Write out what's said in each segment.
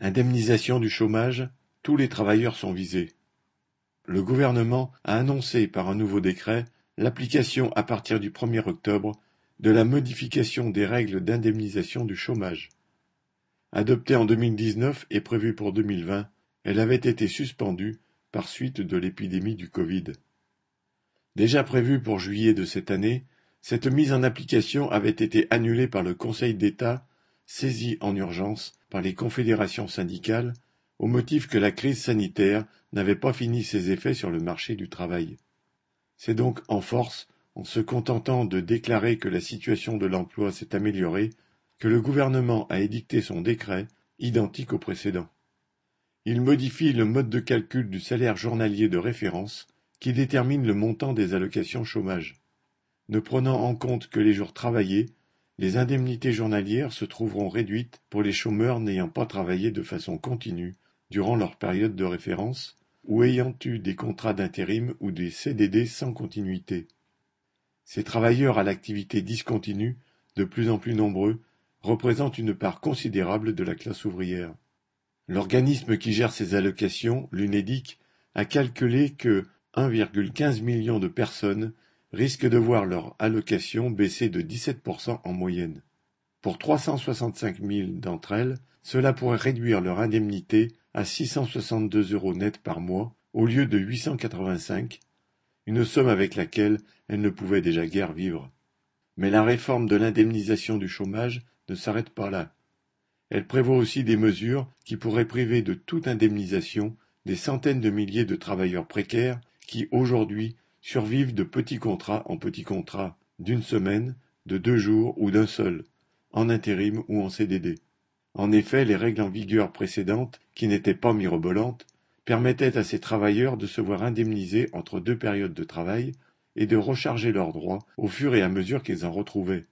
Indemnisation du chômage, tous les travailleurs sont visés. Le gouvernement a annoncé par un nouveau décret l'application à partir du 1er octobre de la modification des règles d'indemnisation du chômage. Adoptée en 2019 et prévue pour 2020, elle avait été suspendue par suite de l'épidémie du Covid. Déjà prévue pour juillet de cette année, cette mise en application avait été annulée par le Conseil d'État, saisi en urgence par les confédérations syndicales, au motif que la crise sanitaire n'avait pas fini ses effets sur le marché du travail. C'est donc en force, en se contentant de déclarer que la situation de l'emploi s'est améliorée, que le gouvernement a édicté son décret, identique au précédent. Il modifie le mode de calcul du salaire journalier de référence qui détermine le montant des allocations chômage. Ne prenant en compte que les jours travaillés, les indemnités journalières se trouveront réduites pour les chômeurs n'ayant pas travaillé de façon continue durant leur période de référence ou ayant eu des contrats d'intérim ou des CDD sans continuité. Ces travailleurs à l'activité discontinue, de plus en plus nombreux, représentent une part considérable de la classe ouvrière. L'organisme qui gère ces allocations, l'UNEDIC, a calculé que 1,15 million de personnes risquent de voir leur allocation baisser de 17% en moyenne. Pour 365 000 d'entre elles, cela pourrait réduire leur indemnité à 662 euros net par mois au lieu de 885, une somme avec laquelle elles ne pouvaient déjà guère vivre. Mais la réforme de l'indemnisation du chômage ne s'arrête pas là. Elle prévoit aussi des mesures qui pourraient priver de toute indemnisation des centaines de milliers de travailleurs précaires qui, aujourd'hui, survivent de petits contrats en petits contrats d'une semaine, de deux jours ou d'un seul, en intérim ou en CDD. En effet, les règles en vigueur précédentes, qui n'étaient pas mirobolantes, permettaient à ces travailleurs de se voir indemnisés entre deux périodes de travail et de recharger leurs droits au fur et à mesure qu'ils en retrouvaient.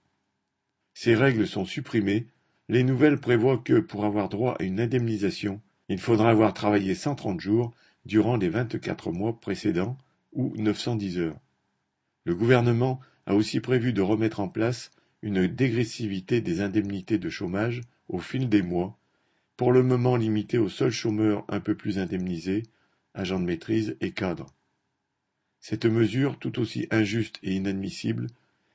Ces règles sont supprimées les nouvelles prévoient que, pour avoir droit à une indemnisation, il faudra avoir travaillé 130 jours durant les 24 mois précédents ou 910 heures. Le gouvernement a aussi prévu de remettre en place une dégressivité des indemnités de chômage au fil des mois, pour le moment limitée aux seuls chômeurs un peu plus indemnisés, agents de maîtrise et cadres. Cette mesure, tout aussi injuste et inadmissible,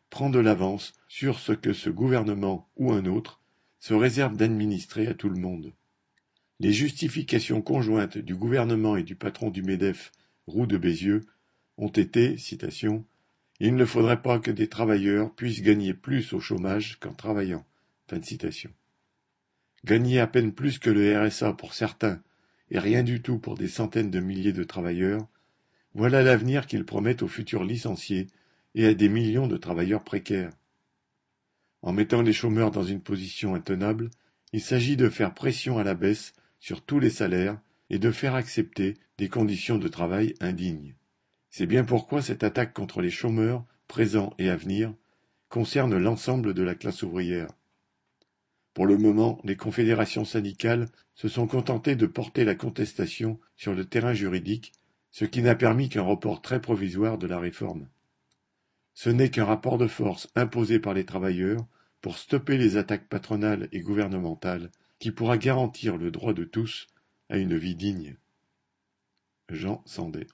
prend de l'avance sur ce que ce gouvernement ou un autre se réserve d'administrer à tout le monde. Les justifications conjointes du gouvernement et du patron du MEDEF, Roux de Bézieux, ont été, citation, Il ne faudrait pas que des travailleurs puissent gagner plus au chômage qu'en travaillant. Fin citation. Gagner à peine plus que le RSA pour certains et rien du tout pour des centaines de milliers de travailleurs, voilà l'avenir qu'ils promettent aux futurs licenciés et à des millions de travailleurs précaires. En mettant les chômeurs dans une position intenable, il s'agit de faire pression à la baisse sur tous les salaires et de faire accepter des conditions de travail indignes. C'est bien pourquoi cette attaque contre les chômeurs, présents et à venir, concerne l'ensemble de la classe ouvrière. Pour le moment, les confédérations syndicales se sont contentées de porter la contestation sur le terrain juridique, ce qui n'a permis qu'un report très provisoire de la réforme. Ce n'est qu'un rapport de force imposé par les travailleurs pour stopper les attaques patronales et gouvernementales qui pourra garantir le droit de tous à une vie digne. Jean Sandé